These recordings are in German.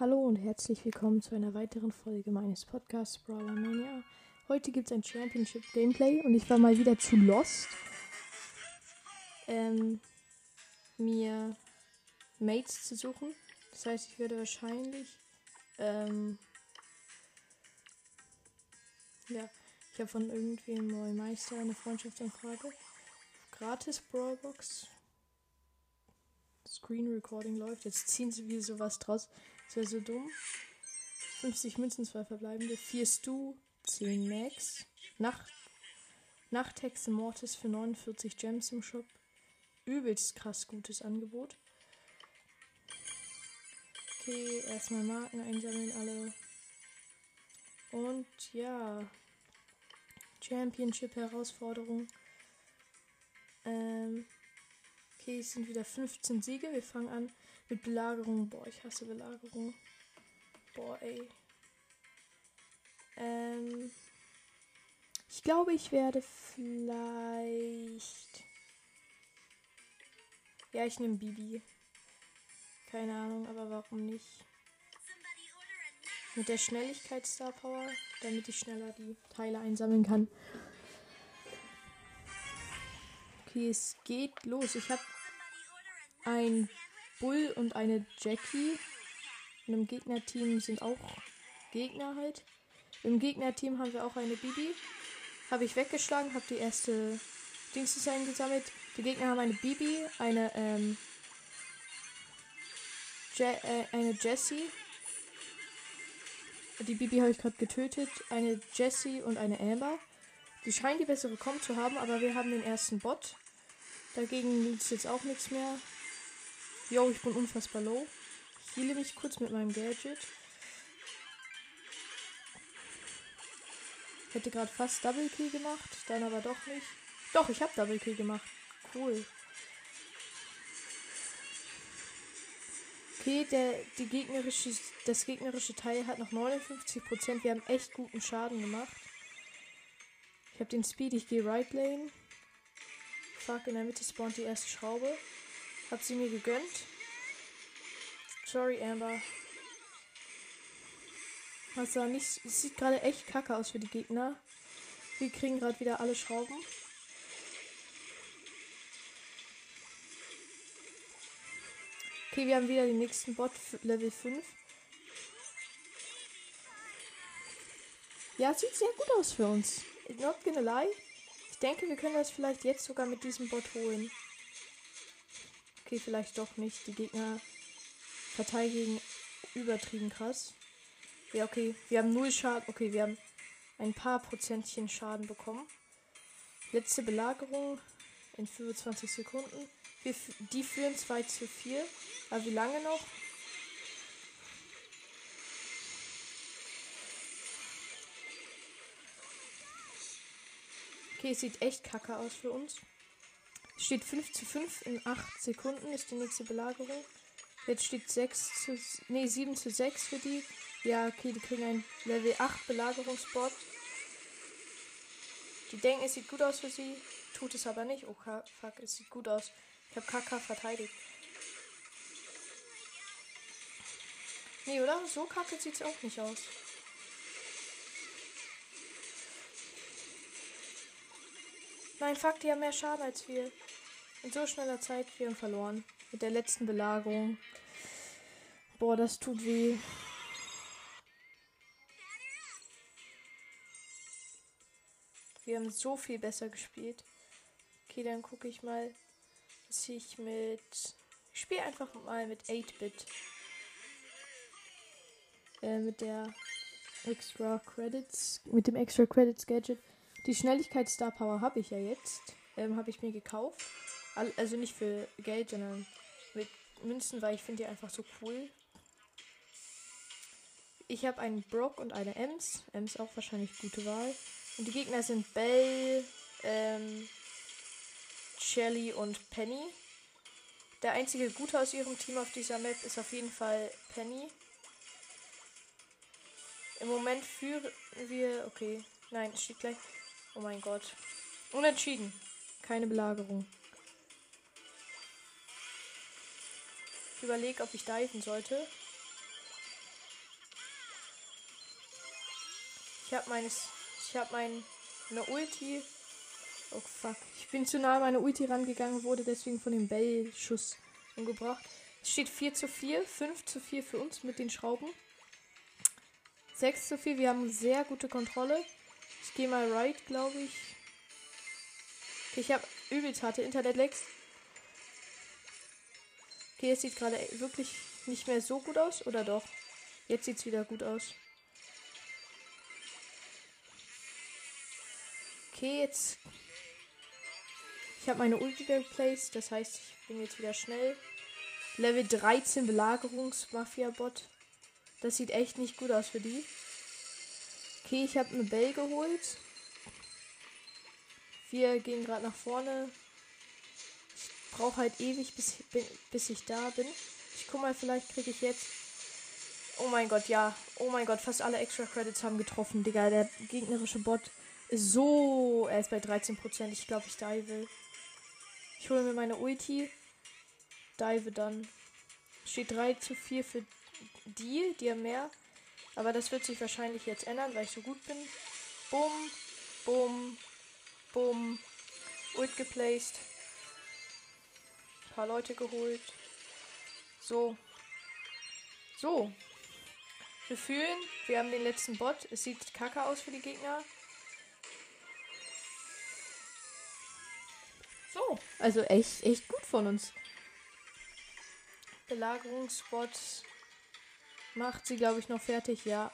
Hallo und herzlich willkommen zu einer weiteren Folge meines Podcasts Brawler Mania. Heute gibt es ein Championship Gameplay und ich war mal wieder zu lost, ähm, mir Mates zu suchen. Das heißt, ich werde wahrscheinlich, ähm, ja, ich habe von irgendwem neuen Meister eine Freundschaftsanfrage. Gratis Brawlbox. Screen Recording läuft. Jetzt ziehen sie wieder sowas draus. Das wäre so dumm. 50 Münzen, zwei verbleibende. 4 Stu, 10 Max. Nacht, Nachthexe Mortis für 49 Gems im Shop. Übelst krass gutes Angebot. Okay, erstmal Marken einsammeln alle. Und ja. Championship-Herausforderung. Ähm. Okay, es sind wieder 15 Siege. Wir fangen an mit Belagerung. Boah, ich hasse Belagerung. Boah, ey. Ähm. Ich glaube, ich werde vielleicht. Ja, ich nehme Bibi. Keine Ahnung, aber warum nicht? Mit der Schnelligkeit Star Power, damit ich schneller die Teile einsammeln kann. Okay, es geht los. Ich habe ein Bull und eine Jackie. Und im Gegnerteam sind auch Gegner halt. Im Gegnerteam haben wir auch eine Bibi. Habe ich weggeschlagen, habe die erste Dings eingesammelt. Die Gegner haben eine Bibi, eine, ähm, Je äh, eine Jessie. Die Bibi habe ich gerade getötet. Eine Jessie und eine Amber. Die scheinen die bessere Com zu haben, aber wir haben den ersten Bot. Dagegen nützt jetzt auch nichts mehr. Jo, ich bin unfassbar low. Ich heile mich kurz mit meinem Gadget. Hätte gerade fast Double Kill gemacht, dann aber doch nicht. Doch, ich habe Double Kill gemacht. Cool. Okay, der, die gegnerische, das gegnerische Teil hat noch 59%. Wir haben echt guten Schaden gemacht. Ich habe den Speed, ich gehe Right Lane. Fuck, in der Mitte spawnt die erste Schraube. Hat sie mir gegönnt. Sorry, Amber. Sah nicht. Es sieht gerade echt kacke aus für die Gegner. Wir kriegen gerade wieder alle Schrauben. Okay, wir haben wieder den nächsten Bot Level 5. Ja, sieht sehr gut aus für uns. Not gonna lie. Ich denke, wir können das vielleicht jetzt sogar mit diesem Bot holen. Okay, vielleicht doch nicht. Die Gegner verteidigen übertrieben krass. Ja, okay. Wir haben null Schaden. Okay, wir haben ein paar Prozentchen Schaden bekommen. Letzte Belagerung in 25 Sekunden. Wir, die führen 2 zu 4. Aber wie lange noch? Okay, es sieht echt kacke aus für uns. Steht 5 zu 5 in 8 Sekunden ist die nächste Belagerung. Jetzt steht 6 zu. Nee, 7 zu 6 für die. Ja, okay, die kriegen ein Level 8 Belagerungsbot. Die denken, es sieht gut aus für sie. Tut es aber nicht. Oh, fuck, es sieht gut aus. Ich habe KK verteidigt. Nee, oder? So kacke sieht es auch nicht aus. Nein, fuck, die haben mehr Schaden als wir. In so schneller Zeit, wir haben verloren. Mit der letzten Belagerung. Boah, das tut weh. Wir haben so viel besser gespielt. Okay, dann gucke ich mal, dass ich mit. Ich spiele einfach mal mit 8-Bit. Äh, mit der Extra Credits. Mit dem Extra Credits Gadget. Die Schnelligkeit Star Power habe ich ja jetzt. Ähm, habe ich mir gekauft. Also nicht für Geld, sondern mit Münzen, weil ich finde die einfach so cool. Ich habe einen Brock und eine Ems. Ems auch wahrscheinlich gute Wahl. Und die Gegner sind Bell, ähm, Shelly und Penny. Der einzige Gute aus ihrem Team auf dieser Map ist auf jeden Fall Penny. Im Moment führen wir. Okay. Nein, steht gleich. Oh mein Gott. Unentschieden. Keine Belagerung. Ich überlege, ob ich diven sollte. Ich habe meines. Ich habe mein. Eine Ulti. Oh fuck. Ich bin zu nah an meine Ulti rangegangen, wurde deswegen von dem Bell-Schuss umgebracht. Es steht 4 zu 4, 5 zu 4 für uns mit den Schrauben. 6 zu 4, wir haben sehr gute Kontrolle. Ich gehe mal right, glaube ich. Okay, ich habe übelst harte Internet-Lags. Okay, es sieht gerade wirklich nicht mehr so gut aus, oder doch? Jetzt sieht es wieder gut aus. Okay, jetzt. Ich habe meine Ulti geplaced, das heißt, ich bin jetzt wieder schnell. Level 13 Belagerungsmafia-Bot. Das sieht echt nicht gut aus für die. Okay, ich habe eine Bell geholt. Wir gehen gerade nach vorne. Ich brauche halt ewig, bis, bis ich da bin. Ich guck mal, vielleicht kriege ich jetzt. Oh mein Gott, ja. Oh mein Gott, fast alle Extra Credits haben getroffen, Digga. Der gegnerische Bot ist so. Er ist bei 13%. Ich glaube, ich dive. Ich hole mir meine Ulti. Dive dann. Steht 3 zu 4 für die. Die haben mehr. Aber das wird sich wahrscheinlich jetzt ändern, weil ich so gut bin. Bumm, bumm, bumm. Ult geplaced. Ein paar Leute geholt. So. So. Wir fühlen, wir haben den letzten Bot. Es sieht kacke aus für die Gegner. So. Also echt, echt gut von uns. Belagerungsbot macht sie, glaube ich, noch fertig. Ja.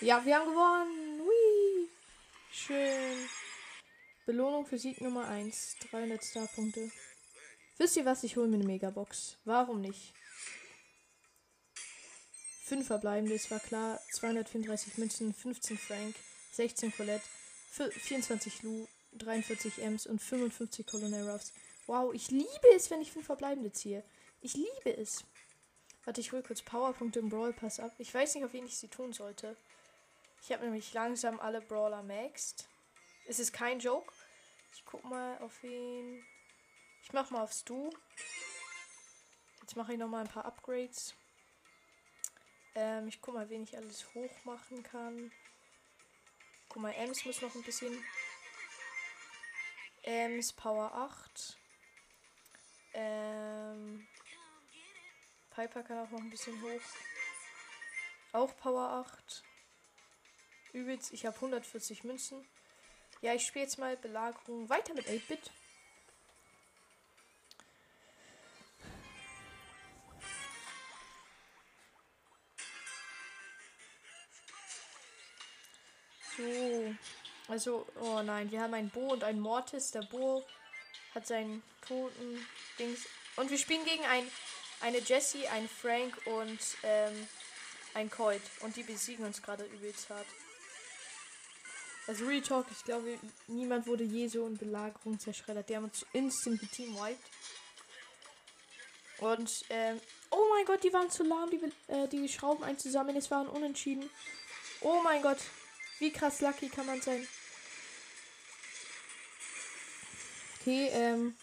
Ja, wir haben gewonnen. Hui. Schön. Belohnung für Sieg Nummer 1. 300 Starpunkte. Wisst ihr was? Ich hole mir eine Megabox. Warum nicht? Fünf verbleibende, es war klar. 234 Münzen, 15 Frank, 16 Colette, 24 Lou, 43 Ems und 55 Colonel Ruffs. Wow, ich liebe es, wenn ich fünf verbleibende ziehe. Ich liebe es. Warte, ich hole kurz Powerpunkte im Brawl Pass ab. Ich weiß nicht, auf wen ich sie tun sollte. Ich habe nämlich langsam alle Brawler maxed. Es ist kein Joke. Ich guck mal auf wen. Ich mach mal aufs Du. Jetzt mache ich noch mal ein paar Upgrades. Ähm, ich guck mal, wen ich alles hoch machen kann. Guck mal, Ems muss noch ein bisschen. Ems Power 8. Ähm, Piper kann auch noch ein bisschen hoch. Auch Power 8. Übelst, ich habe 140 Münzen. Ja, ich spiele jetzt mal Belagerung weiter mit 8-Bit. So. Also, oh nein, wir haben ein Bo und ein Mortis. Der Bo hat seinen toten Dings. Und wir spielen gegen ein eine Jessie, ein Frank und ähm, ein Colt. Und die besiegen uns gerade übelst hart. Also Real Talk, ich glaube, niemand wurde je so in Belagerung zerschreddert. Die haben uns instant geteamwiped. Und, ähm, oh mein Gott, die waren zu lahm, die, äh, die Schrauben einzusammeln. Es waren unentschieden. Oh mein Gott, wie krass lucky kann man sein. Okay, ähm,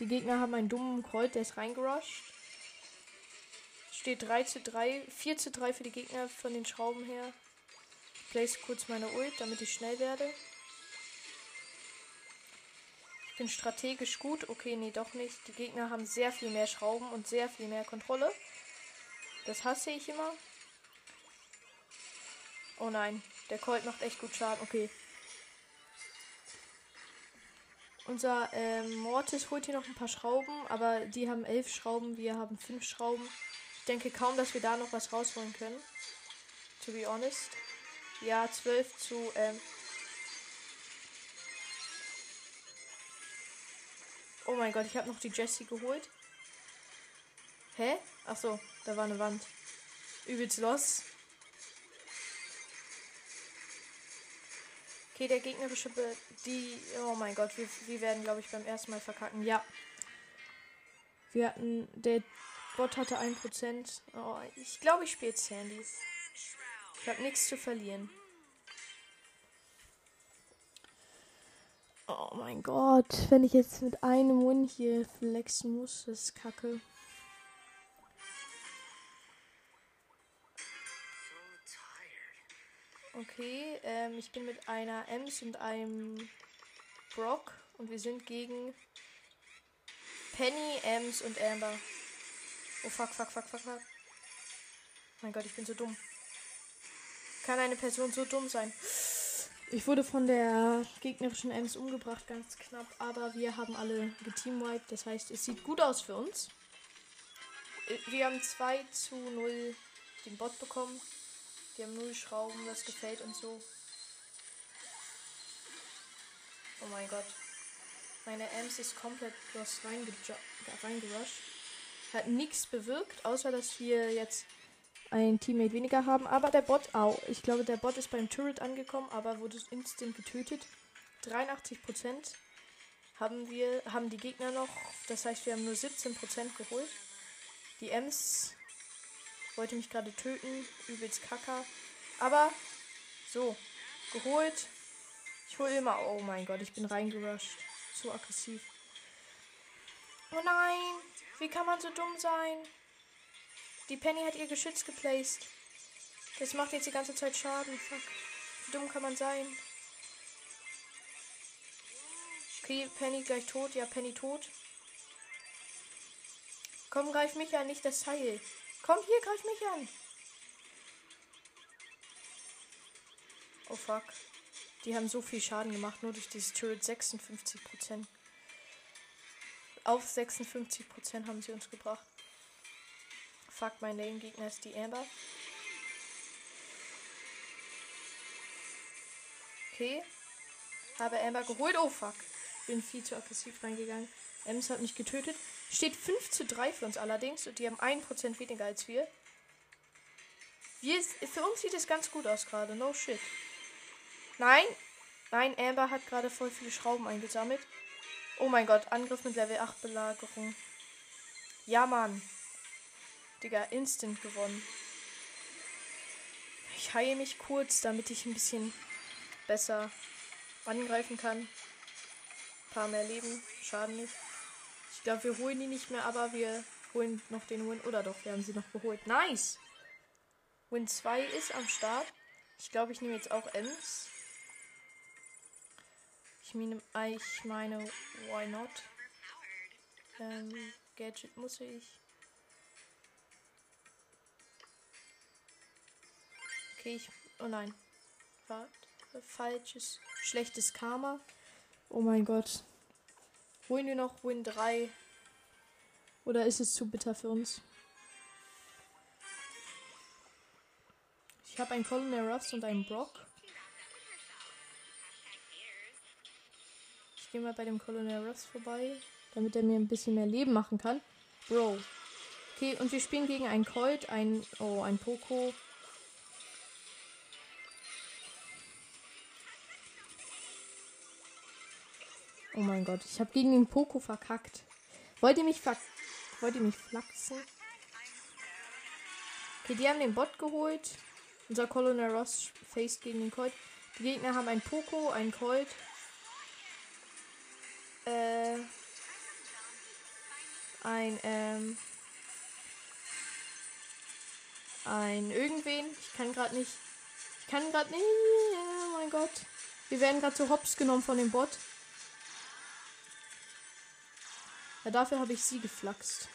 die Gegner haben einen dummen Colt, der ist reingerusht. Steht 3 zu 3, 4 zu 3 für die Gegner von den Schrauben her. Ich place kurz meine Ult, damit ich schnell werde. Ich bin strategisch gut. Okay, nee, doch nicht. Die Gegner haben sehr viel mehr Schrauben und sehr viel mehr Kontrolle. Das hasse ich immer. Oh nein, der Colt macht echt gut Schaden. Okay. Unser ähm, Mortis holt hier noch ein paar Schrauben, aber die haben elf Schrauben, wir haben fünf Schrauben. Denke kaum, dass wir da noch was rausholen können. To be honest. Ja, 12 zu. Ähm oh mein Gott, ich habe noch die Jessie geholt. Hä? Ach so, da war eine Wand. Übelst los. Okay, der gegnerische Be die. Oh mein Gott, wir, wir werden, glaube ich, beim ersten Mal verkacken. Ja. Wir hatten. Der Bot hatte 1%. Oh, ich glaube, ich spiele Sandy. Ich habe nichts zu verlieren. Oh mein Gott, wenn ich jetzt mit einem Win hier flexen muss, ist kacke. Okay, ähm, ich bin mit einer Ems und einem Brock und wir sind gegen Penny, Ems und Amber. Oh fuck, fuck, fuck, fuck, fuck. Mein Gott, ich bin so dumm. Kann eine Person so dumm sein? Ich wurde von der gegnerischen Ems umgebracht, ganz knapp, aber wir haben alle geteamwiped. Das heißt, es sieht gut aus für uns. Wir haben 2 zu 0 den Bot bekommen. Die haben null Schrauben, das gefällt uns so. Oh mein Gott. Meine Ems ist komplett was reingerusht. Hat nichts bewirkt, außer dass wir jetzt ein Teammate weniger haben. Aber der Bot, au, ich glaube, der Bot ist beim Turret angekommen, aber wurde instant getötet. 83% haben wir, haben die Gegner noch. Das heißt, wir haben nur 17% geholt. Die Ems wollte mich gerade töten. Übelst kacker. Aber so, geholt. Ich hole immer. Oh mein Gott, ich bin reingerusht. Zu aggressiv. Oh nein, wie kann man so dumm sein? Die Penny hat ihr Geschütz geplaced. Das macht jetzt die ganze Zeit Schaden. Fuck. Wie dumm kann man sein? Okay, Penny gleich tot. Ja, Penny tot. Komm, greif mich an, nicht das Teil. Komm hier, greif mich an. Oh fuck. Die haben so viel Schaden gemacht, nur durch dieses Turret 56%. Auf 56% haben sie uns gebracht. Fuck, mein Lane-Gegner ist die Amber. Okay. Habe Amber geholt. Oh fuck. Bin viel zu aggressiv reingegangen. Ems hat mich getötet. Steht 5 zu 3 für uns allerdings. Und die haben 1% weniger als wir. wir. Für uns sieht es ganz gut aus gerade. No shit. Nein. Nein, Amber hat gerade voll viele Schrauben eingesammelt. Oh mein Gott, Angriff mit Level 8 Belagerung. Ja, Mann. Digga, instant gewonnen. Ich heile mich kurz, damit ich ein bisschen besser angreifen kann. Ein paar mehr Leben, schaden nicht. Ich glaube, wir holen die nicht mehr, aber wir holen noch den Win. Oder doch, wir haben sie noch geholt. Nice! Win 2 ist am Start. Ich glaube, ich nehme jetzt auch Ems. Ich meine, ich meine, why not? Ähm, Gadget muss ich. Okay, ich. Oh nein. Warte. Falsches. Schlechtes Karma. Oh mein Gott. Holen wir noch Win 3? Oder ist es zu bitter für uns? Ich habe einen Colonel Ruffs und einen Brock. Gehe mal bei dem Colonel Ruffs vorbei, damit er mir ein bisschen mehr Leben machen kann. Bro. Okay, und wir spielen gegen einen Colt, ein. Oh, ein Poco. Oh mein Gott, ich habe gegen den Poco verkackt. Wollt ihr mich ver Wollt ihr mich flachsen? Okay, die haben den Bot geholt. Unser Colonel Ross faced gegen den Colt. Die Gegner haben einen Poco, einen Colt. Äh. Ein, ähm. Ein irgendwen. Ich kann gerade nicht. Ich kann gerade nicht. Oh mein Gott. Wir werden gerade so hops genommen von dem Bot. Ja, dafür habe ich sie geflaxt.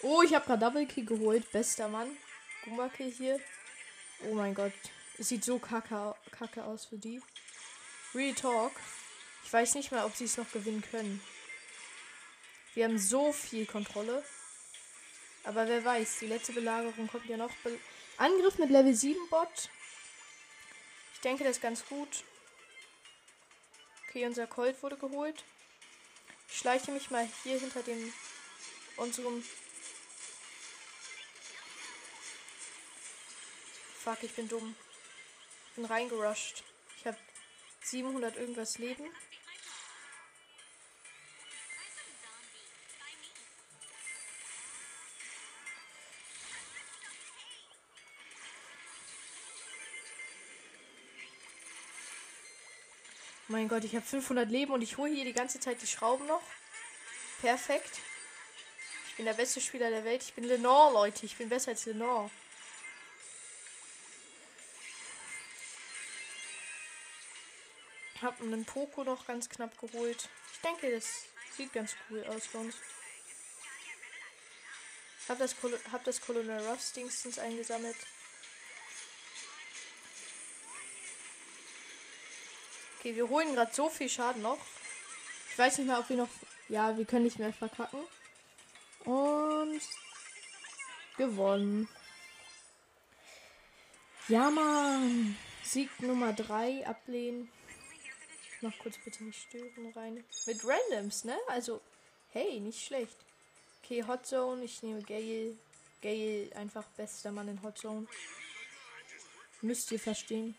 Oh, ich habe gerade Double Key geholt. Bester Mann. Gumbake hier. Oh mein Gott. Es sieht so kacke, kacke aus für die. Real Talk. Ich weiß nicht mal, ob sie es noch gewinnen können. Wir haben so viel Kontrolle. Aber wer weiß, die letzte Belagerung kommt ja noch. Be Angriff mit Level 7 Bot denke, das ist ganz gut. Okay, unser Colt wurde geholt. Ich schleiche mich mal hier hinter dem unserem. Fuck, ich bin dumm. Ich bin reingerusht. Ich habe 700 irgendwas Leben. Mein Gott, ich habe 500 Leben und ich hole hier die ganze Zeit die Schrauben noch. Perfekt. Ich bin der beste Spieler der Welt. Ich bin Lenore, Leute. Ich bin besser als Lenore. Habe einen Poco noch ganz knapp geholt. Ich denke, das sieht ganz cool aus für uns. Habe das, hab das Colonel Ruffs Dingstens eingesammelt. Okay, wir holen gerade so viel Schaden noch. Ich weiß nicht mehr, ob wir noch. Ja, wir können nicht mehr verkacken. Und gewonnen. Ja, Mann. Sieg Nummer 3 ablehnen. Mach kurz bitte nicht stören rein. Mit Randoms, ne? Also, hey, nicht schlecht. Okay, Hot Zone. Ich nehme Gale. Gale, einfach bester Mann in Hot Zone. Müsst ihr verstehen.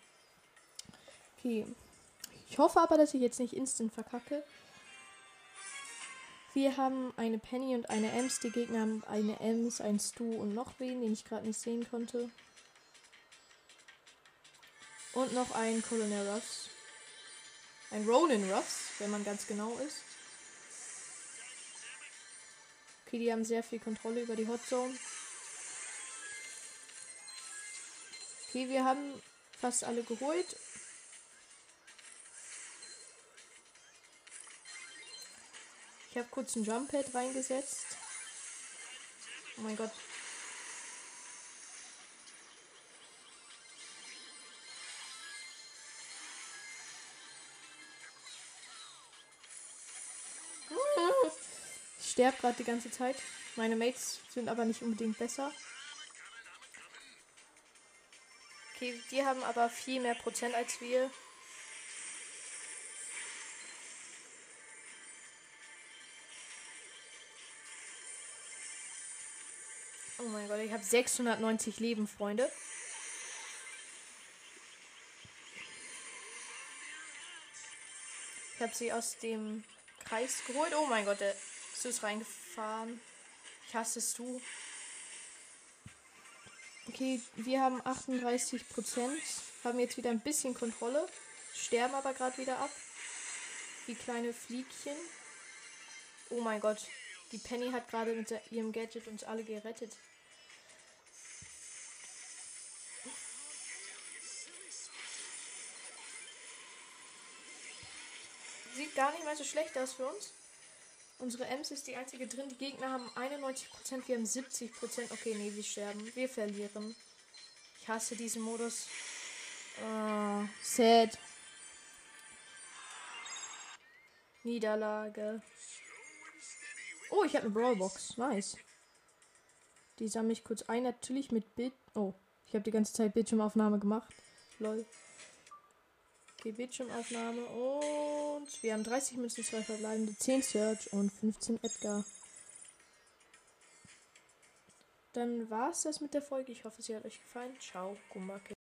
Okay. Ich hoffe aber, dass ich jetzt nicht instant verkacke. Wir haben eine Penny und eine Ems. Die Gegner haben eine Ems, ein Stu und noch wen, den ich gerade nicht sehen konnte. Und noch ein Colonel Ruffs. Ein Ronin Ruffs, wenn man ganz genau ist. Okay, die haben sehr viel Kontrolle über die Hot Zone. Okay, wir haben fast alle geholt. Ich habe kurz ein Jump Pad reingesetzt. Oh mein Gott. Sterbe gerade die ganze Zeit. Meine Mates sind aber nicht unbedingt besser. Okay, die haben aber viel mehr Prozent als wir. Oh mein Gott, ich habe 690 Leben, Freunde. Ich habe sie aus dem Kreis geholt. Oh mein Gott, der ist reingefahren. Ich hasse es du. Okay, wir haben 38 Prozent. Haben jetzt wieder ein bisschen Kontrolle. Sterben aber gerade wieder ab. Wie kleine Fliegchen. Oh mein Gott. Die Penny hat gerade mit ihrem Gadget uns alle gerettet. Sieht gar nicht mal so schlecht aus für uns. Unsere Ems ist die einzige drin. Die Gegner haben 91%, wir haben 70%. Okay, nee, wir sterben. Wir verlieren. Ich hasse diesen Modus. Oh, sad. Niederlage. Oh, ich habe eine Brawlbox. Nice. Die sammle ich kurz ein. Natürlich mit Bild. Oh, ich habe die ganze Zeit Bildschirmaufnahme gemacht. Lol. Okay, Bildschirmaufnahme und wir haben 30 Münzen, 2 verbleibende, 10 Search und 15 Edgar. Dann war es das mit der Folge. Ich hoffe, sie hat euch gefallen. Ciao, Gumbake.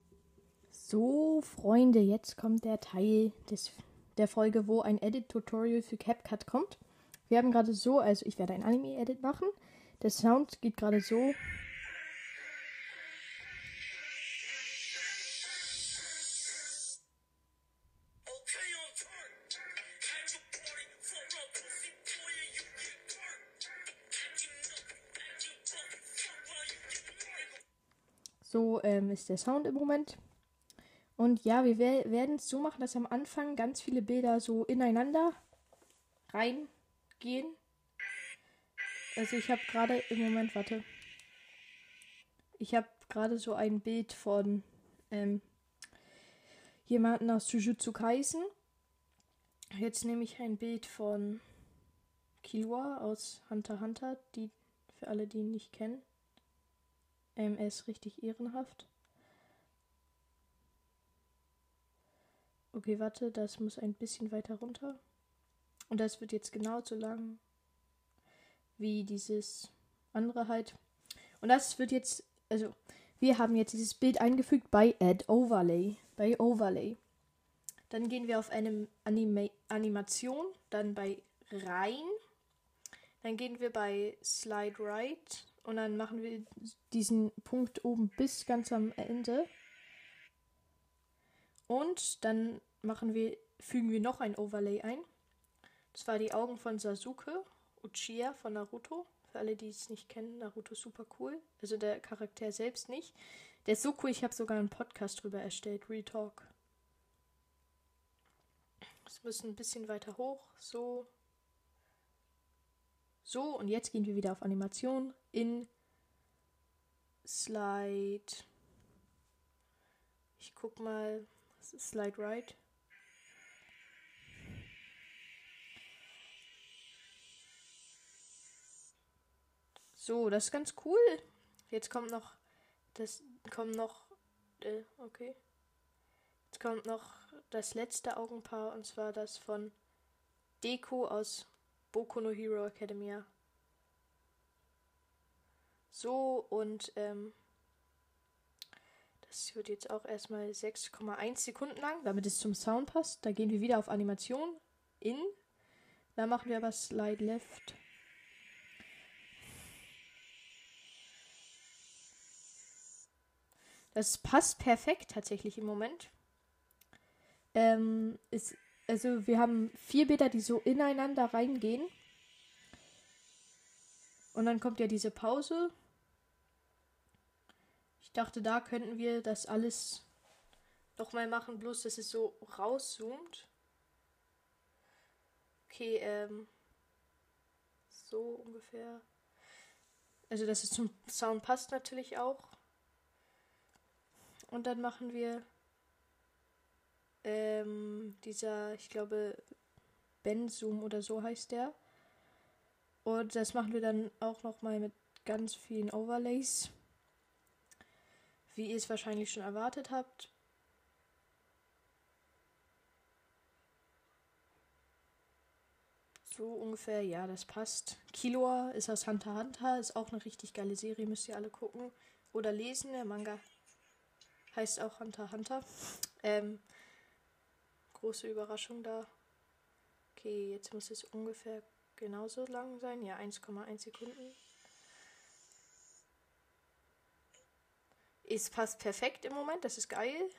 So, Freunde, jetzt kommt der Teil des, der Folge, wo ein Edit-Tutorial für CapCut kommt. Wir haben gerade so, also ich werde ein Anime-Edit machen. Der Sound geht gerade so. Ist der Sound im Moment. Und ja, wir werden es so machen, dass am Anfang ganz viele Bilder so ineinander reingehen. Also ich habe gerade im Moment, warte. Ich habe gerade so ein Bild von ähm, jemanden aus Jujutsu Kaisen. Jetzt nehme ich ein Bild von Killua aus Hunter Hunter, die für alle, die ihn nicht kennen. Ähm, er ist richtig ehrenhaft. Okay, warte, das muss ein bisschen weiter runter. Und das wird jetzt genau so lang wie dieses andere halt. Und das wird jetzt, also wir haben jetzt dieses Bild eingefügt bei Add Overlay. Bei Overlay. Dann gehen wir auf eine Anima Animation, dann bei rein. Dann gehen wir bei Slide Right und dann machen wir diesen Punkt oben bis ganz am Ende. Und dann machen wir, fügen wir noch ein Overlay ein. Das war die Augen von Sasuke, Uchiha von Naruto, Für alle, die es nicht kennen, Naruto ist super cool. Also der Charakter selbst nicht. Der ist so cool, ich habe sogar einen Podcast drüber erstellt, Retalk. Es müssen ein bisschen weiter hoch. So. So, und jetzt gehen wir wieder auf Animation in Slide. Ich guck mal. Slide Right. So, das ist ganz cool. Jetzt kommt noch. Das kommt noch. Äh, okay. Jetzt kommt noch das letzte Augenpaar und zwar das von Deko aus Boku no Hero Academia. So und ähm, das wird jetzt auch erstmal 6,1 Sekunden lang, damit es zum Sound passt. Da gehen wir wieder auf Animation in. Da machen wir aber Slide Left. Das passt perfekt tatsächlich im Moment. Ähm, ist, also wir haben vier Bilder, die so ineinander reingehen. Und dann kommt ja diese Pause. Dachte, da könnten wir das alles nochmal machen, bloß dass es so rauszoomt. Okay, ähm. So ungefähr. Also, dass es zum Sound passt natürlich auch. Und dann machen wir ähm, dieser, ich glaube, Benzum oder so heißt der. Und das machen wir dann auch nochmal mit ganz vielen Overlays. Wie ihr es wahrscheinlich schon erwartet habt. So ungefähr, ja, das passt. Killua ist aus Hunter Hunter, ist auch eine richtig geile Serie, müsst ihr alle gucken oder lesen. Der Manga heißt auch Hunter Hunter. Ähm, große Überraschung da. Okay, jetzt muss es ungefähr genauso lang sein. Ja, 1,1 Sekunden. Es passt perfekt im Moment, das ist geil.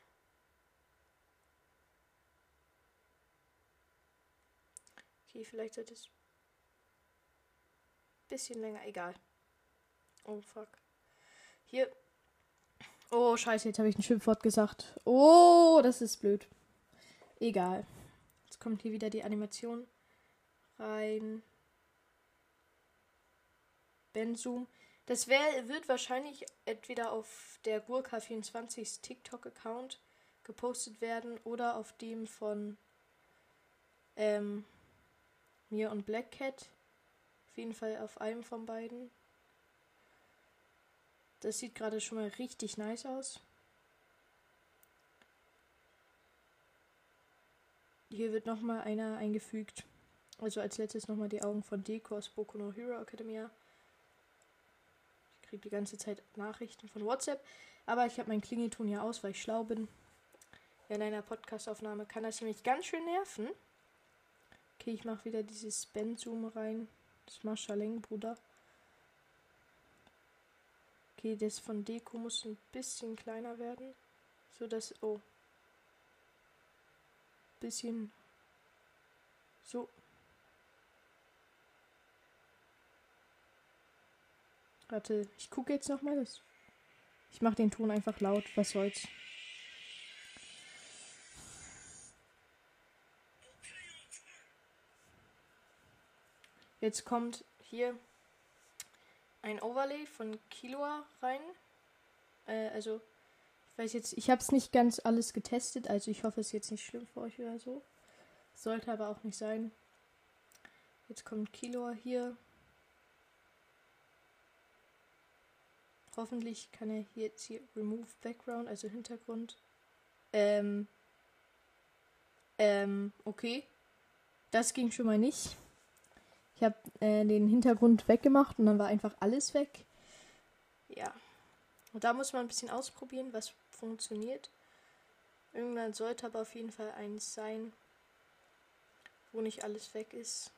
Okay, vielleicht sollte es bisschen länger, egal. Oh fuck. Hier. Oh, scheiße, jetzt habe ich ein Schimpfwort gesagt. Oh, das ist blöd. Egal. Jetzt kommt hier wieder die Animation rein. Benzum. Das wär, wird wahrscheinlich entweder auf der Gurka24 TikTok-Account gepostet werden oder auf dem von ähm, mir und Black Cat. Auf jeden Fall auf einem von beiden. Das sieht gerade schon mal richtig nice aus. Hier wird nochmal einer eingefügt. Also als letztes nochmal die Augen von Deko aus Boku no Hero Academia. Kriege die ganze Zeit Nachrichten von WhatsApp. Aber ich habe meinen Klingelton ja aus, weil ich schlau bin. In einer Podcastaufnahme kann das nämlich ganz schön nerven. Okay, ich mache wieder dieses Ben-Zoom rein. Das Marshalling, Bruder. Okay, das von Deko muss ein bisschen kleiner werden. So dass. Oh, bisschen so. Warte, ich gucke jetzt noch mal. Das ich mache den Ton einfach laut. Was soll's? Jetzt kommt hier ein Overlay von Killua rein. Äh, also weiß jetzt, ich habe es nicht ganz alles getestet, also ich hoffe, es ist jetzt nicht schlimm für euch oder so. Sollte aber auch nicht sein. Jetzt kommt Kilo hier. Hoffentlich kann er hier jetzt hier Remove Background, also Hintergrund. Ähm. Ähm, okay. Das ging schon mal nicht. Ich habe äh, den Hintergrund weggemacht und dann war einfach alles weg. Ja. Und da muss man ein bisschen ausprobieren, was funktioniert. Irgendwann sollte aber auf jeden Fall eins sein, wo nicht alles weg ist.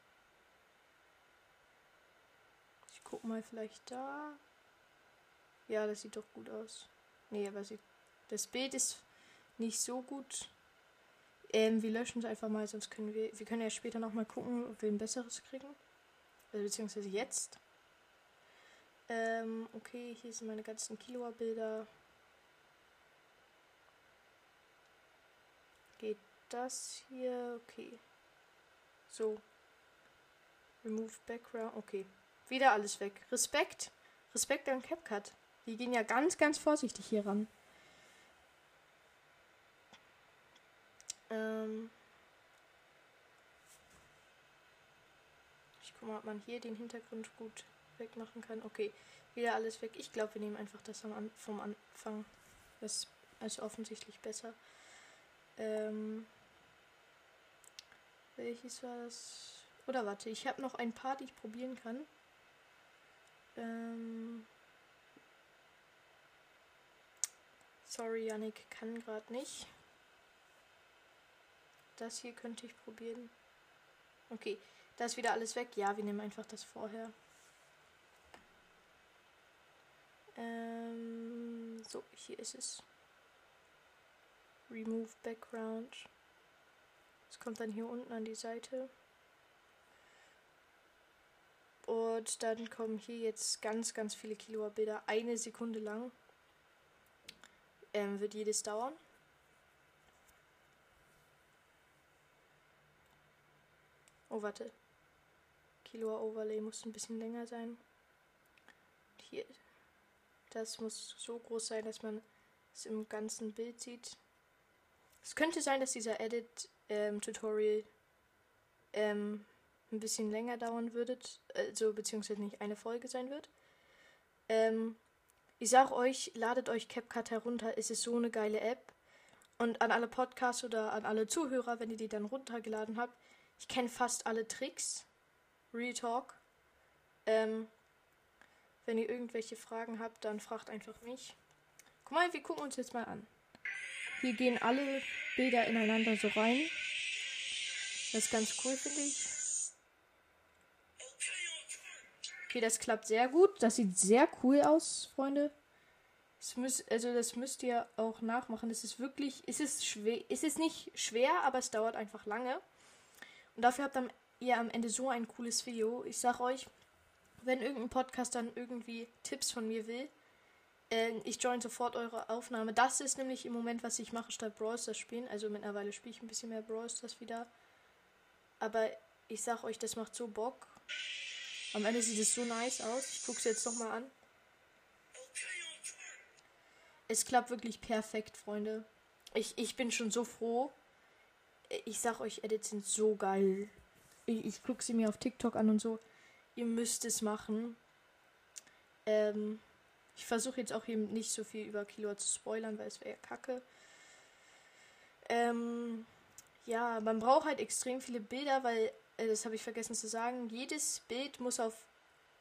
Ich guck mal vielleicht da. Ja, das sieht doch gut aus. Nee, aber sieht, das Bild ist nicht so gut. Ähm, wir löschen es einfach mal, sonst können wir. Wir können ja später nochmal gucken, ob wir ein besseres kriegen. Also, beziehungsweise jetzt. Ähm, okay, hier sind meine ganzen Kilo-Bilder. Geht das hier? Okay. So. Remove Background. Okay. Wieder alles weg. Respekt. Respekt an CapCut. Die gehen ja ganz, ganz vorsichtig hier ran. Ähm. Ich guck mal, ob man hier den Hintergrund gut wegmachen kann. Okay, wieder alles weg. Ich glaube, wir nehmen einfach das am, vom Anfang. Das ist also offensichtlich besser. Ähm. Welches war das? Oder warte, ich habe noch ein paar, die ich probieren kann. Ähm. Sorry, Yannick, kann gerade nicht. Das hier könnte ich probieren. Okay, da ist wieder alles weg. Ja, wir nehmen einfach das vorher. Ähm, so, hier ist es. Remove Background. Das kommt dann hier unten an die Seite. Und dann kommen hier jetzt ganz, ganz viele Kilowatt-Bilder. Eine Sekunde lang ähm, wird jedes dauern. Oh, warte. Kilo Overlay muss ein bisschen länger sein. Hier. Das muss so groß sein, dass man es im ganzen Bild sieht. Es könnte sein, dass dieser Edit-Tutorial ähm, ein bisschen länger dauern würde. Also, beziehungsweise nicht eine Folge sein wird. Ähm, ich sag euch, ladet euch CapCut herunter. Es ist so eine geile App. Und an alle Podcasts oder an alle Zuhörer, wenn ihr die dann runtergeladen habt, ich kenne fast alle Tricks. Real Talk. Ähm, wenn ihr irgendwelche Fragen habt, dann fragt einfach mich. Guck mal, wir gucken uns jetzt mal an. Hier gehen alle Bilder ineinander so rein. Das ist ganz cool, finde ich. Okay, das klappt sehr gut. Das sieht sehr cool aus, Freunde. Das müsst, also das müsst ihr auch nachmachen. Es ist wirklich, es ist es nicht schwer, aber es dauert einfach lange. Und dafür habt ihr am Ende so ein cooles Video. Ich sag euch, wenn irgendein Podcast dann irgendwie Tipps von mir will, äh, ich join sofort eure Aufnahme. Das ist nämlich im Moment, was ich mache, statt Brawl Stars spielen. Also mittlerweile spiele ich ein bisschen mehr Brawl Stars wieder. Aber ich sag euch, das macht so Bock. Am Ende sieht es so nice aus. Ich gucke es jetzt nochmal an. Es klappt wirklich perfekt, Freunde. Ich, ich bin schon so froh. Ich sag euch, Edits sind so geil. Ich, ich gucke sie mir auf TikTok an und so. Ihr müsst es machen. Ähm, ich versuche jetzt auch hier nicht so viel über Kilo zu spoilern, weil es wäre ja kacke. Ähm, ja, man braucht halt extrem viele Bilder, weil das habe ich vergessen zu sagen, jedes Bild muss auf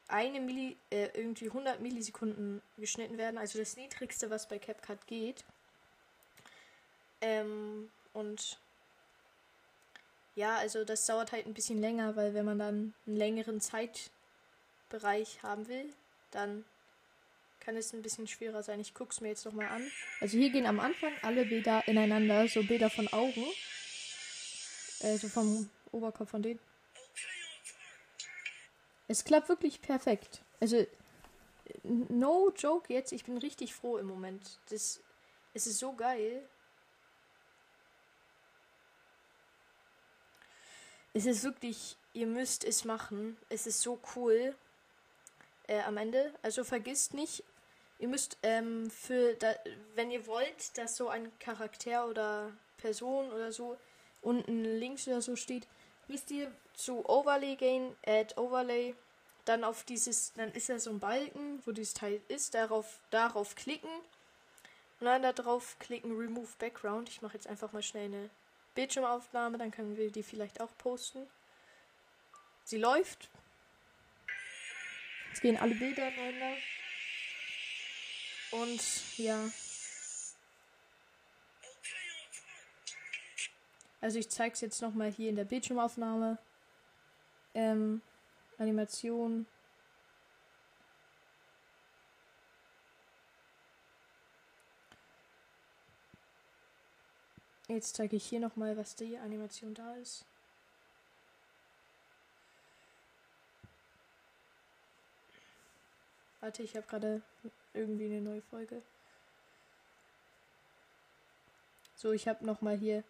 eine Milli, äh, irgendwie 100 Millisekunden geschnitten werden, also das niedrigste, was bei CapCut geht. Ähm, und ja, also das dauert halt ein bisschen länger, weil wenn man dann einen längeren Zeitbereich haben will, dann kann es ein bisschen schwerer sein. Ich gucke es mir jetzt nochmal an. Also hier gehen am Anfang alle Bilder ineinander, so Bilder von Augen. Also vom Oberkopf von denen. Es klappt wirklich perfekt. Also, no joke jetzt, ich bin richtig froh im Moment. Das, es ist so geil. Es ist wirklich, ihr müsst es machen. Es ist so cool. Äh, am Ende. Also vergisst nicht, ihr müsst ähm, für, da, wenn ihr wollt, dass so ein Charakter oder Person oder so unten links oder so steht, müsst ihr zu Overlay gehen, Add Overlay, dann auf dieses, dann ist da so ein Balken, wo dieses Teil ist, darauf, darauf klicken und dann da drauf klicken Remove Background. Ich mache jetzt einfach mal schnell eine Bildschirmaufnahme, dann können wir die vielleicht auch posten. Sie läuft. Jetzt gehen alle Bilder ineinander. Und ja. Also ich zeige es jetzt nochmal hier in der Bildschirmaufnahme. Ähm, Animation. Jetzt zeige ich hier nochmal, was die Animation da ist. Warte, ich habe gerade irgendwie eine neue Folge. So, ich habe nochmal hier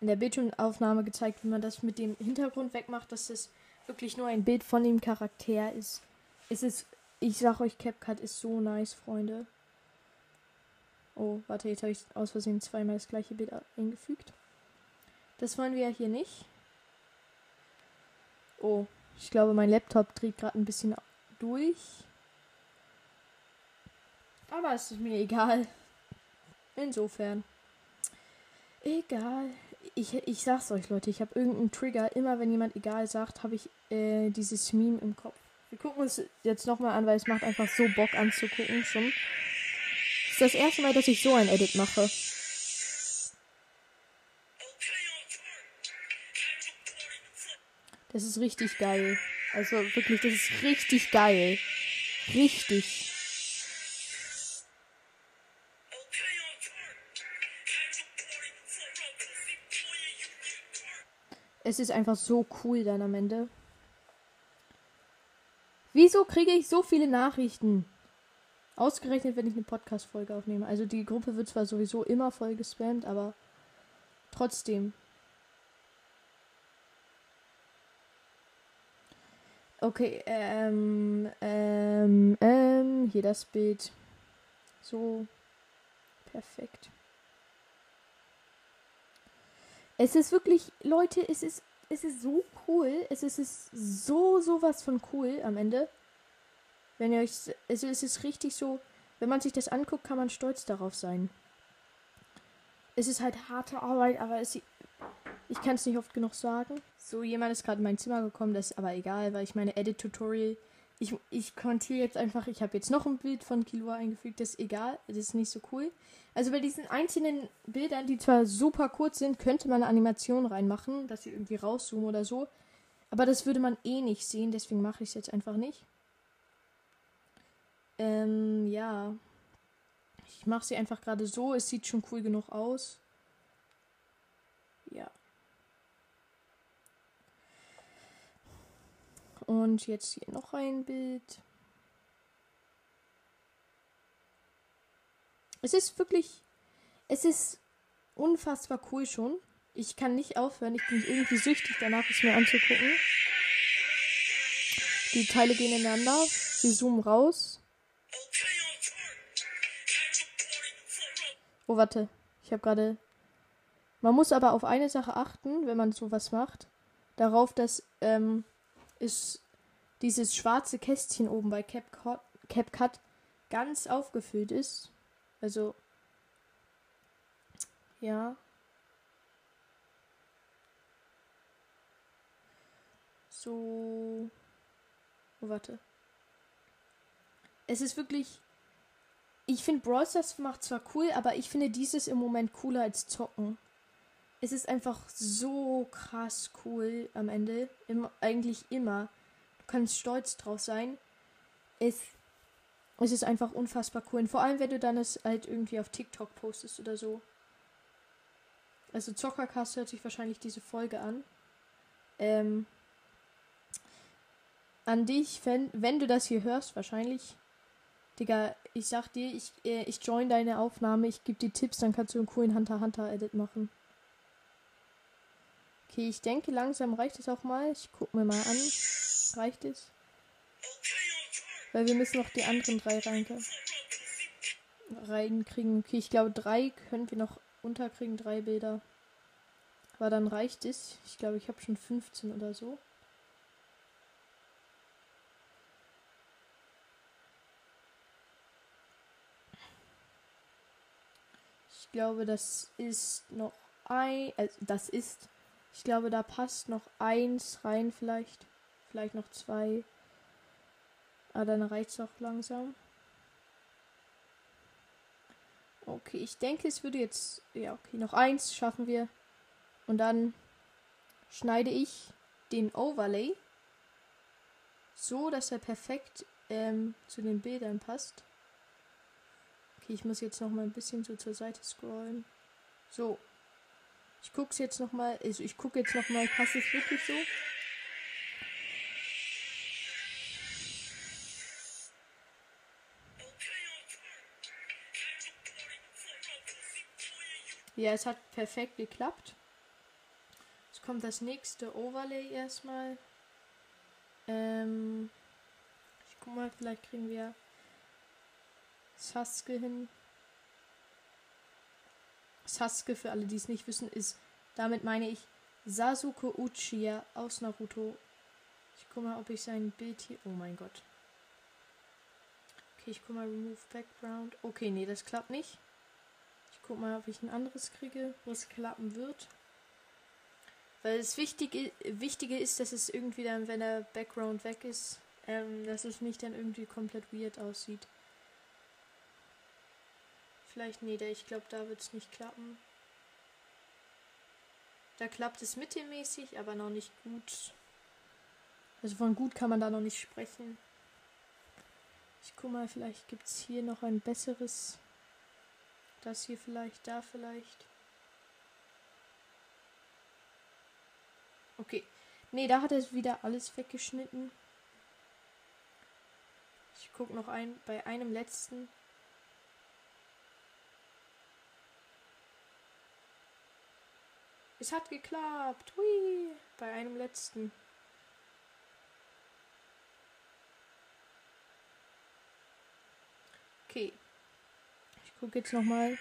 in der Bildschirmaufnahme gezeigt, wie man das mit dem Hintergrund wegmacht, dass es wirklich nur ein Bild von dem Charakter ist. Es ist, ich sag euch, CapCut ist so nice, Freunde. Oh, warte, jetzt habe ich aus Versehen zweimal das gleiche Bild eingefügt. Das wollen wir ja hier nicht. Oh, ich glaube, mein Laptop dreht gerade ein bisschen durch. Aber es ist mir egal. Insofern. Egal. Ich, ich sag's euch, Leute. Ich habe irgendeinen Trigger. Immer wenn jemand egal sagt, habe ich äh, dieses Meme im Kopf. Wir gucken uns jetzt nochmal an, weil es macht einfach so Bock anzugucken schon. Das ist das erste Mal, dass ich so ein Edit mache. Das ist richtig geil. Also wirklich, das ist richtig geil. Richtig. Es ist einfach so cool dann am Ende. Wieso kriege ich so viele Nachrichten? Ausgerechnet, wenn ich eine Podcast-Folge aufnehme. Also die Gruppe wird zwar sowieso immer voll gespammt, aber trotzdem. Okay, ähm, ähm, ähm, hier das Bild. So. Perfekt. Es ist wirklich, Leute, es ist, es ist so cool. Es ist, es ist so, sowas von cool am Ende. Wenn ihr euch, also es ist richtig so, wenn man sich das anguckt, kann man stolz darauf sein. Es ist halt harte Arbeit, aber es, ich kann es nicht oft genug sagen. So, jemand ist gerade in mein Zimmer gekommen, das ist aber egal, weil ich meine Edit-Tutorial. Ich, ich kommentiere jetzt einfach, ich habe jetzt noch ein Bild von Kilua eingefügt, das ist egal, das ist nicht so cool. Also bei diesen einzelnen Bildern, die zwar super kurz sind, könnte man eine Animation reinmachen, dass sie irgendwie rauszoomen oder so. Aber das würde man eh nicht sehen, deswegen mache ich es jetzt einfach nicht. Ähm, ja. Ich mache sie einfach gerade so, es sieht schon cool genug aus. Ja. Und jetzt hier noch ein Bild. Es ist wirklich, es ist unfassbar cool schon. Ich kann nicht aufhören. Ich bin irgendwie süchtig danach, es mir anzugucken. Die Teile gehen ineinander. Sie zoomen raus. Oh, warte. Ich habe gerade. Man muss aber auf eine Sache achten, wenn man sowas macht. Darauf, dass ähm, ist dieses schwarze Kästchen oben bei CapCut, CapCut ganz aufgefüllt ist. Also, ja. So. Oh, warte. Es ist wirklich. Ich finde Brawl Stars macht zwar cool, aber ich finde dieses im Moment cooler als Zocken es ist einfach so krass cool am Ende. Im, eigentlich immer. Du kannst stolz drauf sein. Es, es ist einfach unfassbar cool. Und vor allem, wenn du dann es halt irgendwie auf TikTok postest oder so. Also Zockercast hört sich wahrscheinlich diese Folge an. Ähm, an dich, wenn, wenn du das hier hörst, wahrscheinlich. Digga, ich sag dir, ich, äh, ich join deine Aufnahme, ich gebe dir Tipps, dann kannst du einen coolen Hunter Hunter Edit machen. Okay, ich denke langsam reicht es auch mal. Ich gucke mir mal an. Reicht es? Weil wir müssen noch die anderen drei reinkriegen. reinkriegen. Okay, ich glaube drei können wir noch unterkriegen, drei Bilder. Aber dann reicht es. Ich glaube, ich habe schon 15 oder so. Ich glaube, das ist noch ein. Also das ist ich glaube, da passt noch eins rein, vielleicht. Vielleicht noch zwei. Aber dann reicht es auch langsam. Okay, ich denke, es würde jetzt. Ja, okay, noch eins schaffen wir. Und dann schneide ich den Overlay so, dass er perfekt ähm, zu den Bildern passt. Okay, ich muss jetzt noch mal ein bisschen so zur Seite scrollen. So. Ich guck's jetzt nochmal. Also ich gucke jetzt nochmal, passt es wirklich so? Ja, es hat perfekt geklappt. Jetzt kommt das nächste Overlay erstmal. Ähm, ich guck mal, vielleicht kriegen wir Sasuke hin. Sasuke, für alle, die es nicht wissen, ist, damit meine ich Sasuke Uchiha aus Naruto. Ich guck mal, ob ich sein Bild hier. Oh mein Gott. Okay, ich guck mal, Remove Background. Okay, nee, das klappt nicht. Ich guck mal, ob ich ein anderes kriege, was klappen wird. Weil das Wichtige, Wichtige ist, dass es irgendwie dann, wenn der Background weg ist, ähm, dass es nicht dann irgendwie komplett weird aussieht. Vielleicht, nee, ich glaube, da wird es nicht klappen. Da klappt es mittelmäßig, aber noch nicht gut. Also von gut kann man da noch nicht sprechen. Ich guck mal, vielleicht gibt es hier noch ein besseres. Das hier vielleicht, da vielleicht. Okay. Nee, da hat er wieder alles weggeschnitten. Ich guck noch ein bei einem letzten. Es hat geklappt. Hui. Bei einem letzten. Okay. Ich gucke jetzt nochmal.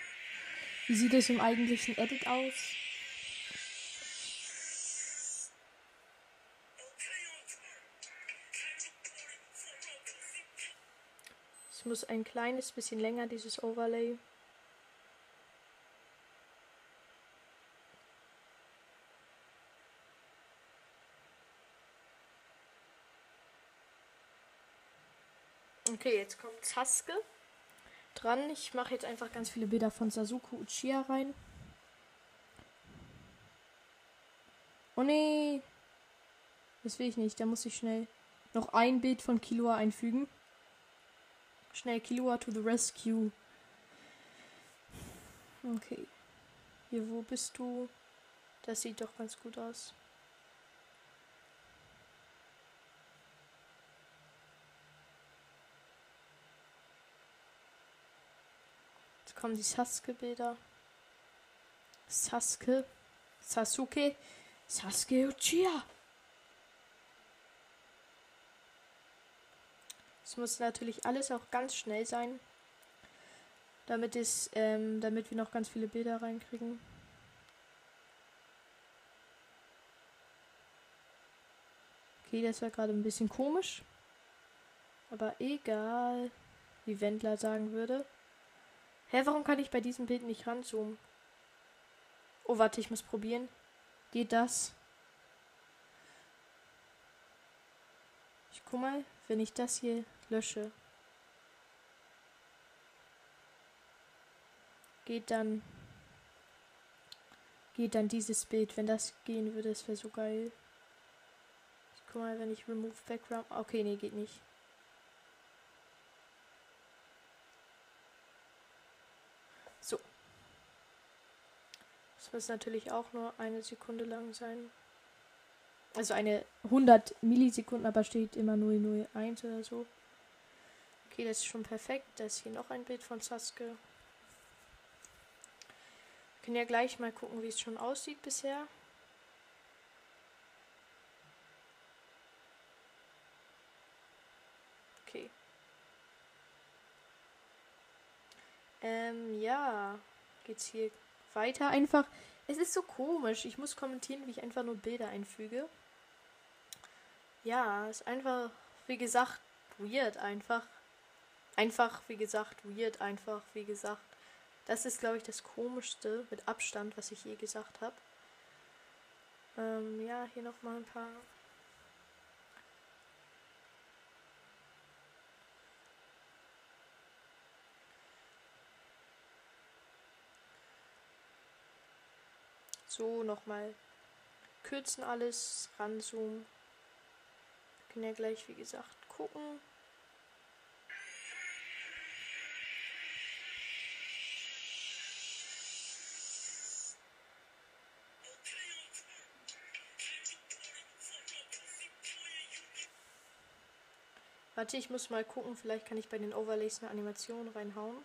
Wie sieht es im eigentlichen Edit aus? Es muss ein kleines bisschen länger, dieses Overlay. Okay, jetzt kommt Sasuke dran. Ich mache jetzt einfach ganz viele Bilder von Sasuke Uchiha rein. Oh nee. Das will ich nicht. Da muss ich schnell noch ein Bild von Killua einfügen. Schnell Killua to the rescue. Okay. Hier, wo bist du? Das sieht doch ganz gut aus. Kommen die Sasuke-Bilder. Sasuke. Sasuke. Sasuke Uchiha. Es muss natürlich alles auch ganz schnell sein. Damit es, ähm, damit wir noch ganz viele Bilder reinkriegen. Okay, das war gerade ein bisschen komisch. Aber egal, wie Wendler sagen würde. Hä, warum kann ich bei diesem Bild nicht ranzoomen? Oh, warte, ich muss probieren. Geht das? Ich guck mal, wenn ich das hier lösche. Geht dann. Geht dann dieses Bild. Wenn das gehen würde, das wäre so geil. Ich guck mal, wenn ich Remove Background. Okay, nee, geht nicht. Das muss natürlich auch nur eine Sekunde lang sein. Also eine 100 Millisekunden, aber steht immer 001 oder so. Okay, das ist schon perfekt. Da ist hier noch ein Bild von Sasuke. Wir können ja gleich mal gucken, wie es schon aussieht bisher. Okay. Ähm, ja. Geht's hier weiter einfach. Es ist so komisch. Ich muss kommentieren, wie ich einfach nur Bilder einfüge. Ja, ist einfach, wie gesagt, weird einfach. Einfach, wie gesagt, weird einfach, wie gesagt. Das ist, glaube ich, das komischste mit Abstand, was ich je gesagt habe. Ähm, ja, hier nochmal ein paar So, nochmal kürzen alles, ranzoomen. Wir können ja gleich, wie gesagt, gucken. Warte, ich muss mal gucken, vielleicht kann ich bei den Overlays eine Animation reinhauen.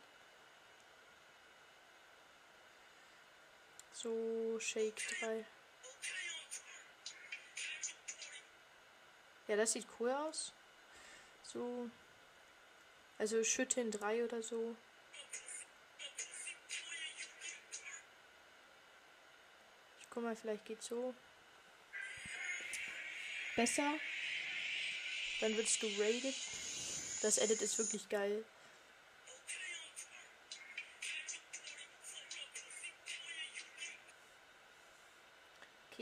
So, Shake 3. Ja, das sieht cool aus. So. Also Schütteln 3 oder so. Ich guck mal, vielleicht geht so. Besser. Dann wirst du raided. Das Edit ist wirklich geil.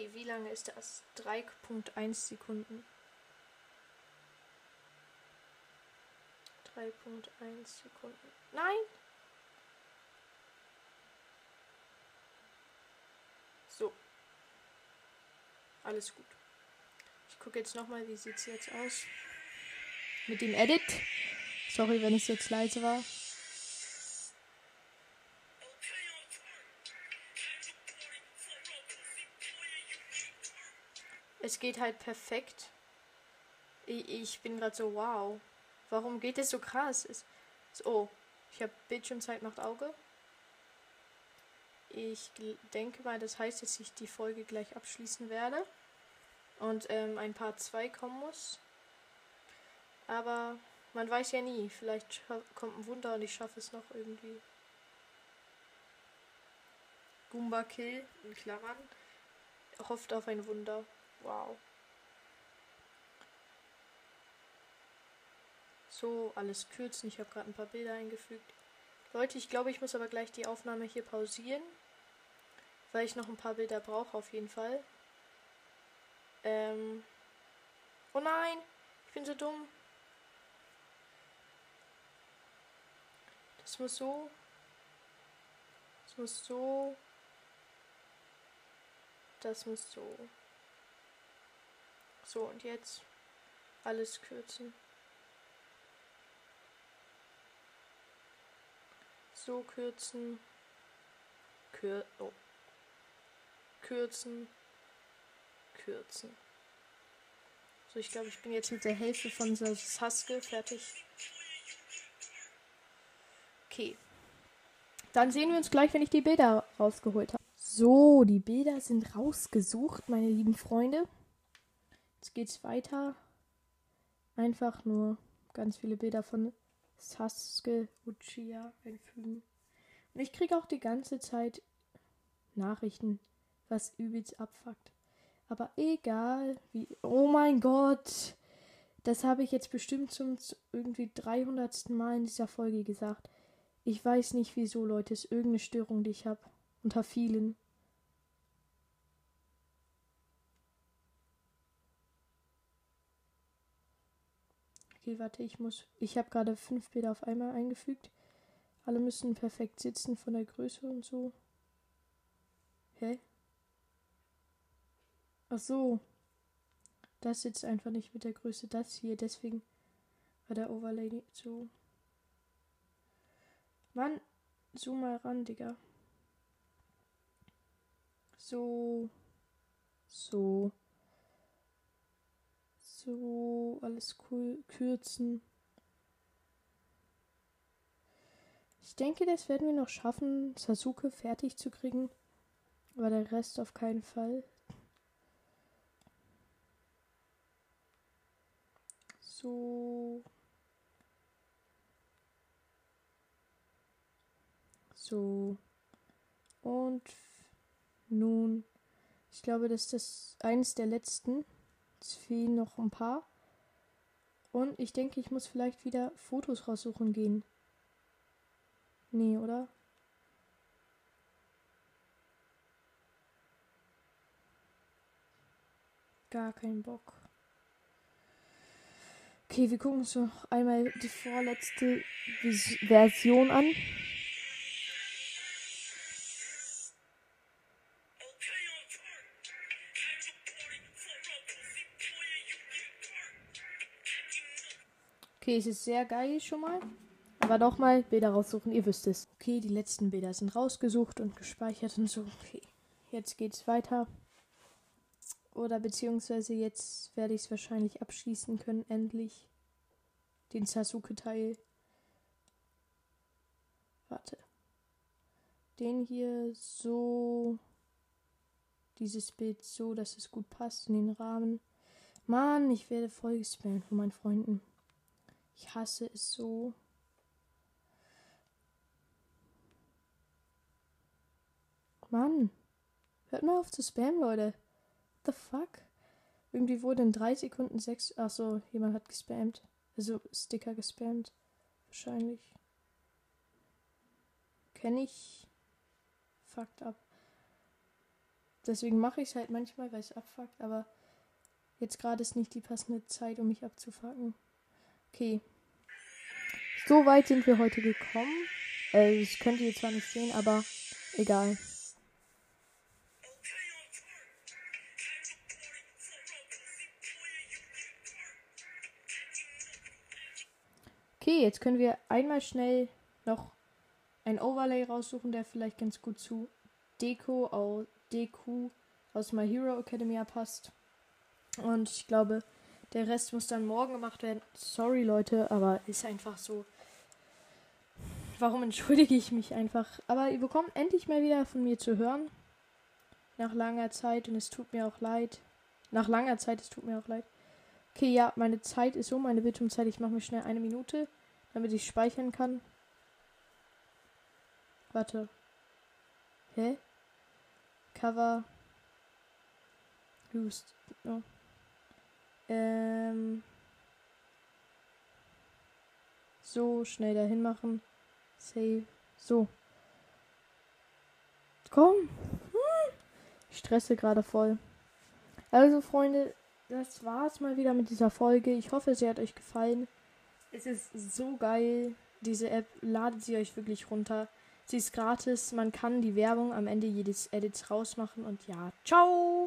Okay, wie lange ist das? 3.1 Sekunden. 3.1 Sekunden. Nein! So. Alles gut. Ich gucke jetzt nochmal, wie sieht es jetzt aus. Mit dem Edit. Sorry, wenn es jetzt leise war. Es geht halt perfekt. Ich, ich bin gerade so, wow. Warum geht es so krass? Es, so, oh, ich habe Bildschirmzeit macht Auge. Ich denke mal, das heißt, dass ich die Folge gleich abschließen werde. Und ähm, ein Part 2 kommen muss. Aber man weiß ja nie. Vielleicht kommt ein Wunder und ich schaffe es noch irgendwie. Goomba Kill in Klammern. Hofft auf ein Wunder. Wow. So, alles kürzen. Ich habe gerade ein paar Bilder eingefügt. Leute, ich glaube, ich muss aber gleich die Aufnahme hier pausieren. Weil ich noch ein paar Bilder brauche, auf jeden Fall. Ähm. Oh nein! Ich bin so dumm. Das muss so. Das muss so. Das muss so. So, und jetzt alles kürzen. So kürzen. Kür oh. Kürzen. Kürzen. So, ich glaube, ich bin jetzt mit der Hälfte von Sasuke fertig. Okay. Dann sehen wir uns gleich, wenn ich die Bilder rausgeholt habe. So, die Bilder sind rausgesucht, meine lieben Freunde. Jetzt geht's weiter. Einfach nur ganz viele Bilder von Sasuke Uchiha einfügen. Und ich kriege auch die ganze Zeit Nachrichten, was übelst abfuckt. Aber egal, wie. Oh mein Gott! Das habe ich jetzt bestimmt zum irgendwie 300. Mal in dieser Folge gesagt. Ich weiß nicht wieso, Leute. Es ist irgendeine Störung, die ich habe. Unter vielen. Okay, warte, ich muss. Ich habe gerade fünf Bilder auf einmal eingefügt. Alle müssen perfekt sitzen von der Größe und so. Hä? Ach so. Das sitzt einfach nicht mit der Größe. Das hier, deswegen war der Overlay so. Mann, zoom mal ran, Digga. So. So. So, alles cool. Kürzen. Ich denke, das werden wir noch schaffen, Sasuke fertig zu kriegen. Aber der Rest auf keinen Fall. So. So. Und nun. Ich glaube, das ist das eines der letzten. Fehlen noch ein paar. Und ich denke, ich muss vielleicht wieder Fotos raussuchen gehen. Nee, oder? Gar keinen Bock. Okay, wir gucken uns noch einmal die vorletzte Version an. Okay, es ist sehr geil schon mal. Aber nochmal Bilder raussuchen, ihr wisst es. Okay, die letzten Bilder sind rausgesucht und gespeichert und so. Okay, jetzt geht's weiter. Oder beziehungsweise jetzt werde ich es wahrscheinlich abschließen können, endlich. Den Sasuke-Teil. Warte. Den hier so. dieses Bild so, dass es gut passt in den Rahmen. Mann, ich werde voll gespammt von meinen Freunden. Ich hasse es so. Mann. Hört mal auf zu spammen, Leute. What the fuck? Irgendwie wurde in drei Sekunden sechs. Achso, jemand hat gespammt. Also Sticker gespammt. Wahrscheinlich. Kenne ich. Fucked up. Deswegen mache ich es halt manchmal, weil es abfuckt, aber jetzt gerade ist nicht die passende Zeit, um mich abzufacken. Okay. So weit sind wir heute gekommen. Äh, das könnt ihr zwar nicht sehen, aber egal. Okay, jetzt können wir einmal schnell noch ein Overlay raussuchen, der vielleicht ganz gut zu Deko, au, Deku aus My Hero Academia passt. Und ich glaube, der Rest muss dann morgen gemacht werden. Sorry, Leute, aber ist einfach so. Warum entschuldige ich mich einfach? Aber ihr bekommt endlich mal wieder von mir zu hören. Nach langer Zeit und es tut mir auch leid. Nach langer Zeit, es tut mir auch leid. Okay, ja, meine Zeit ist um, meine Bildschirmzeit. Ich mache mir schnell eine Minute damit ich speichern kann. Warte. Hä? Cover. Used. No. Ähm. So, schnell dahin machen. Save. So. Komm. Hm. Ich stresse gerade voll. Also, Freunde, das war's mal wieder mit dieser Folge. Ich hoffe, sie hat euch gefallen. Es ist so geil. Diese App ladet sie euch wirklich runter. Sie ist gratis. Man kann die Werbung am Ende jedes Edits rausmachen. Und ja, ciao!